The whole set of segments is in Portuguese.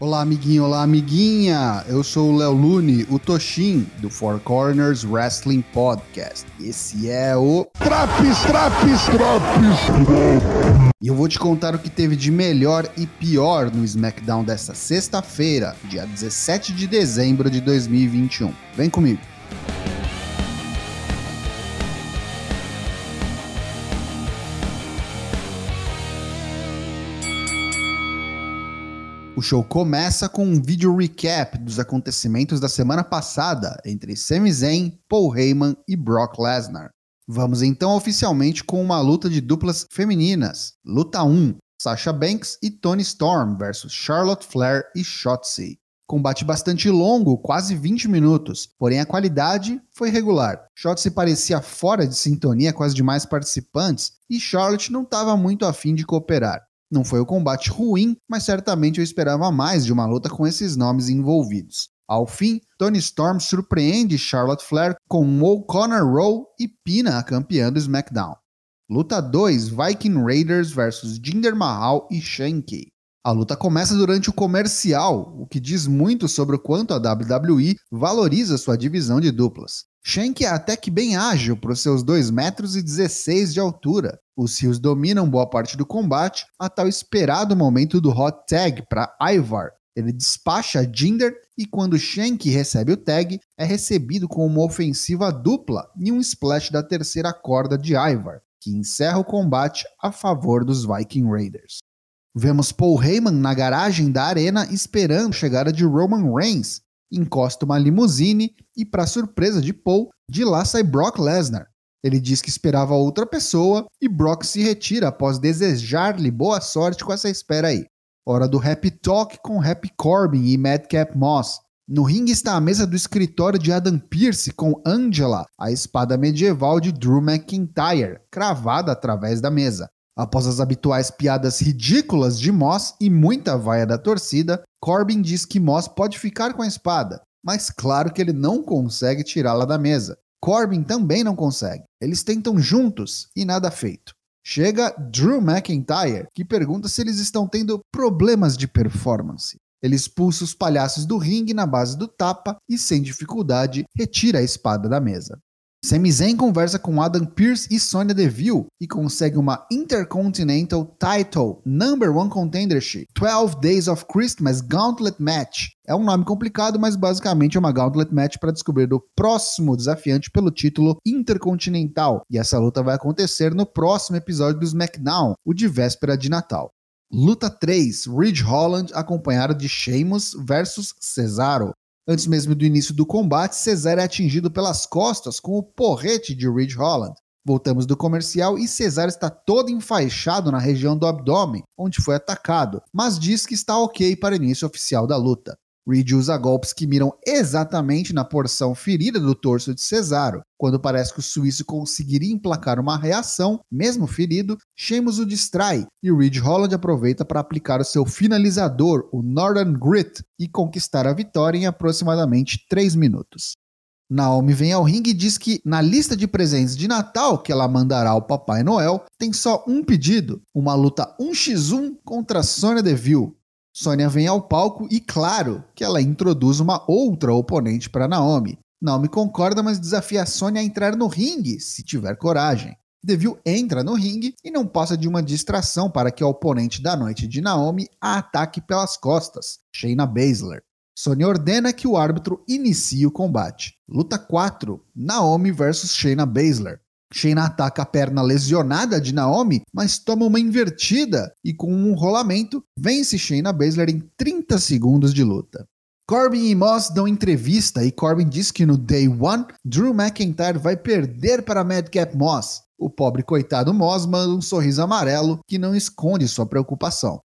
Olá, amiguinho, olá, amiguinha! Eu sou o Léo Lune, o Toshin, do Four Corners Wrestling Podcast. Esse é o Traps, Traps, Traps! E eu vou te contar o que teve de melhor e pior no SmackDown desta sexta-feira, dia 17 de dezembro de 2021. Vem comigo! O show começa com um vídeo recap dos acontecimentos da semana passada entre Sami Zayn, Paul Heyman e Brock Lesnar. Vamos então oficialmente com uma luta de duplas femininas. Luta 1: Sasha Banks e Toni Storm versus Charlotte Flair e Shotzi. Combate bastante longo, quase 20 minutos, porém a qualidade foi regular. Shotzi parecia fora de sintonia com as demais participantes e Charlotte não estava muito afim de cooperar. Não foi o um combate ruim, mas certamente eu esperava mais de uma luta com esses nomes envolvidos. Ao fim, Tony Storm surpreende Charlotte Flair com um O'Connor Roll e pina a campeã do SmackDown. Luta 2: Viking Raiders vs Jinder Mahal e Shanky. A luta começa durante o comercial, o que diz muito sobre o quanto a WWE valoriza sua divisão de duplas. Shank é até que bem ágil para os seus 2 metros e 16 de altura. Os Rios dominam boa parte do combate até o esperado momento do hot tag para Ivar. Ele despacha Jinder e quando Shank recebe o tag, é recebido com uma ofensiva dupla e um splash da terceira corda de Ivar, que encerra o combate a favor dos Viking Raiders. Vemos Paul Heyman na garagem da arena esperando a chegada de Roman Reigns, encosta uma limusine e, para surpresa de Paul, de lá sai Brock Lesnar. Ele diz que esperava outra pessoa e Brock se retira após desejar-lhe boa sorte com essa espera aí. Hora do Happy Talk com Happy Corbin e Madcap Moss. No ringue está a mesa do escritório de Adam Pearce com Angela, a espada medieval de Drew McIntyre, cravada através da mesa. Após as habituais piadas ridículas de Moss e muita vaia da torcida, Corbin diz que Moss pode ficar com a espada, mas claro que ele não consegue tirá-la da mesa. Corbin também não consegue. Eles tentam juntos e nada feito. Chega Drew McIntyre, que pergunta se eles estão tendo problemas de performance. Ele expulsa os palhaços do ringue na base do tapa e, sem dificuldade, retira a espada da mesa. Sami Zayn conversa com Adam Pearce e Sonya Deville e consegue uma Intercontinental Title Number One Contendership 12 Days of Christmas Gauntlet Match. É um nome complicado, mas basicamente é uma Gauntlet Match para descobrir o próximo desafiante pelo título Intercontinental. E essa luta vai acontecer no próximo episódio do SmackDown, o de véspera de Natal. Luta 3: Ridge Holland acompanhado de Sheamus versus Cesaro. Antes mesmo do início do combate, Cesaro é atingido pelas costas com o porrete de Ridge Holland. Voltamos do comercial e Cesaro está todo enfaixado na região do abdômen, onde foi atacado, mas diz que está ok para início oficial da luta. Reed usa golpes que miram exatamente na porção ferida do torso de Cesaro. Quando parece que o suíço conseguiria emplacar uma reação, mesmo ferido, Sheamus o distrai e Reed Holland aproveita para aplicar o seu finalizador, o Northern Grit, e conquistar a vitória em aproximadamente 3 minutos. Naomi vem ao ringue e diz que na lista de presentes de Natal que ela mandará ao Papai Noel tem só um pedido: uma luta 1x1 contra Sonya Deville. Sônia vem ao palco e, claro, que ela introduz uma outra oponente para Naomi. Naomi concorda, mas desafia a Sônia a entrar no ringue, se tiver coragem. Deville entra no ringue e não passa de uma distração para que a oponente da noite de Naomi a ataque pelas costas, Shayna Baszler. Sônia ordena que o árbitro inicie o combate. Luta 4: Naomi versus Shayna Baszler. Shayna ataca a perna lesionada de Naomi, mas toma uma invertida e com um rolamento vence Shayna Baszler em 30 segundos de luta. Corbin e Moss dão entrevista e Corbin diz que no Day One, Drew McIntyre vai perder para Madcap Moss. O pobre coitado Moss manda um sorriso amarelo que não esconde sua preocupação.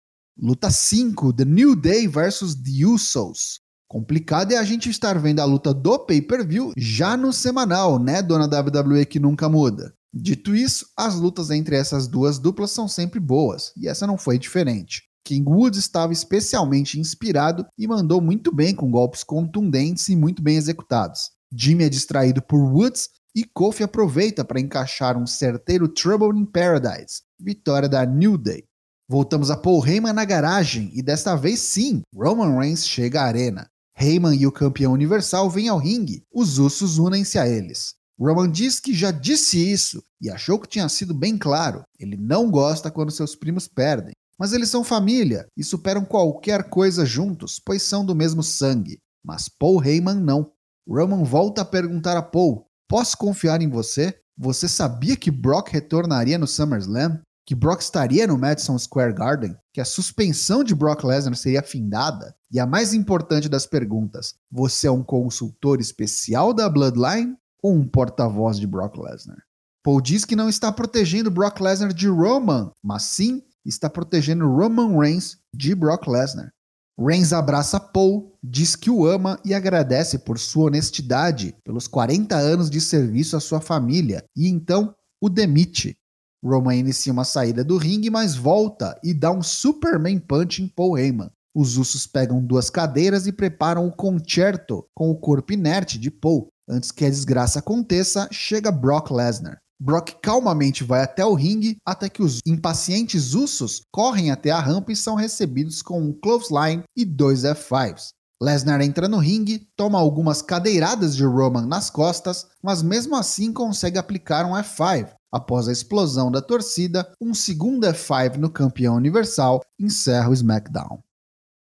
Luta 5, The New Day vs The Usos. Complicado é a gente estar vendo a luta do pay-per-view já no semanal, né, dona WWE que nunca muda. Dito isso, as lutas entre essas duas duplas são sempre boas, e essa não foi diferente. King Woods estava especialmente inspirado e mandou muito bem com golpes contundentes e muito bem executados. Jimmy é distraído por Woods e Kofi aproveita para encaixar um certeiro Trouble in Paradise, vitória da New Day. Voltamos a Paul Heyman na garagem e desta vez sim, Roman Reigns chega à arena. Heyman e o campeão universal vêm ao ringue, os Usos unem-se a eles. Roman diz que já disse isso e achou que tinha sido bem claro. Ele não gosta quando seus primos perdem. Mas eles são família e superam qualquer coisa juntos, pois são do mesmo sangue. Mas Paul Heyman não. Roman volta a perguntar a Paul: Posso confiar em você? Você sabia que Brock retornaria no SummerSlam? Que Brock estaria no Madison Square Garden? Que a suspensão de Brock Lesnar seria findada? E a mais importante das perguntas: você é um consultor especial da Bloodline ou um porta-voz de Brock Lesnar? Paul diz que não está protegendo Brock Lesnar de Roman, mas sim está protegendo Roman Reigns de Brock Lesnar. Reigns abraça Paul, diz que o ama e agradece por sua honestidade, pelos 40 anos de serviço à sua família, e então o demite. Roman inicia uma saída do ringue, mas volta e dá um Superman Punch em Paul Heyman. Os Usos pegam duas cadeiras e preparam o concerto com o corpo inerte de Paul. Antes que a desgraça aconteça, chega Brock Lesnar. Brock calmamente vai até o ringue até que os impacientes Usos correm até a rampa e são recebidos com um clothesline e dois F5s. Lesnar entra no ringue, toma algumas cadeiradas de Roman nas costas, mas mesmo assim consegue aplicar um F5. Após a explosão da torcida, um segundo F5 no campeão universal encerra o SmackDown.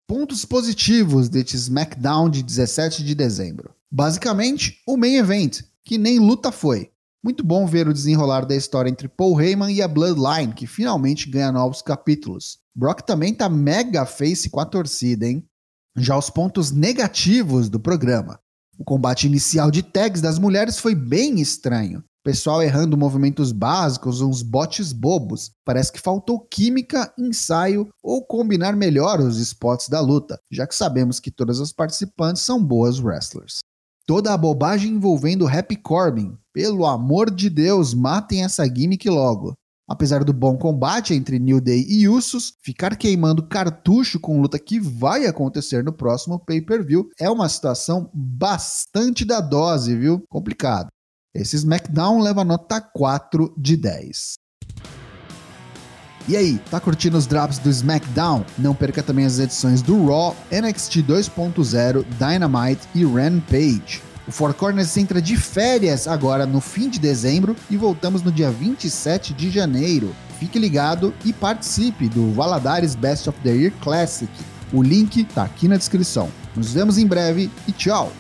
Pontos positivos deste SmackDown de 17 de dezembro. Basicamente, o main event, que nem luta foi. Muito bom ver o desenrolar da história entre Paul Heyman e a Bloodline, que finalmente ganha novos capítulos. Brock também tá mega face com a torcida, hein? Já os pontos negativos do programa. O combate inicial de tags das mulheres foi bem estranho. Pessoal errando movimentos básicos, uns botes bobos. Parece que faltou química, ensaio ou combinar melhor os spots da luta, já que sabemos que todas as participantes são boas wrestlers. Toda a bobagem envolvendo Happy Corbin. Pelo amor de Deus, matem essa gimmick logo. Apesar do bom combate entre New Day e Usos, ficar queimando cartucho com luta que vai acontecer no próximo pay-per-view é uma situação bastante da dose, viu? Complicado. Esse SmackDown leva nota 4 de 10. E aí, tá curtindo os drops do SmackDown? Não perca também as edições do Raw, NXT 2.0, Dynamite e Rampage. O Four Corners entra de férias agora no fim de dezembro e voltamos no dia 27 de janeiro. Fique ligado e participe do Valadares Best of the Year Classic. O link tá aqui na descrição. Nos vemos em breve e tchau!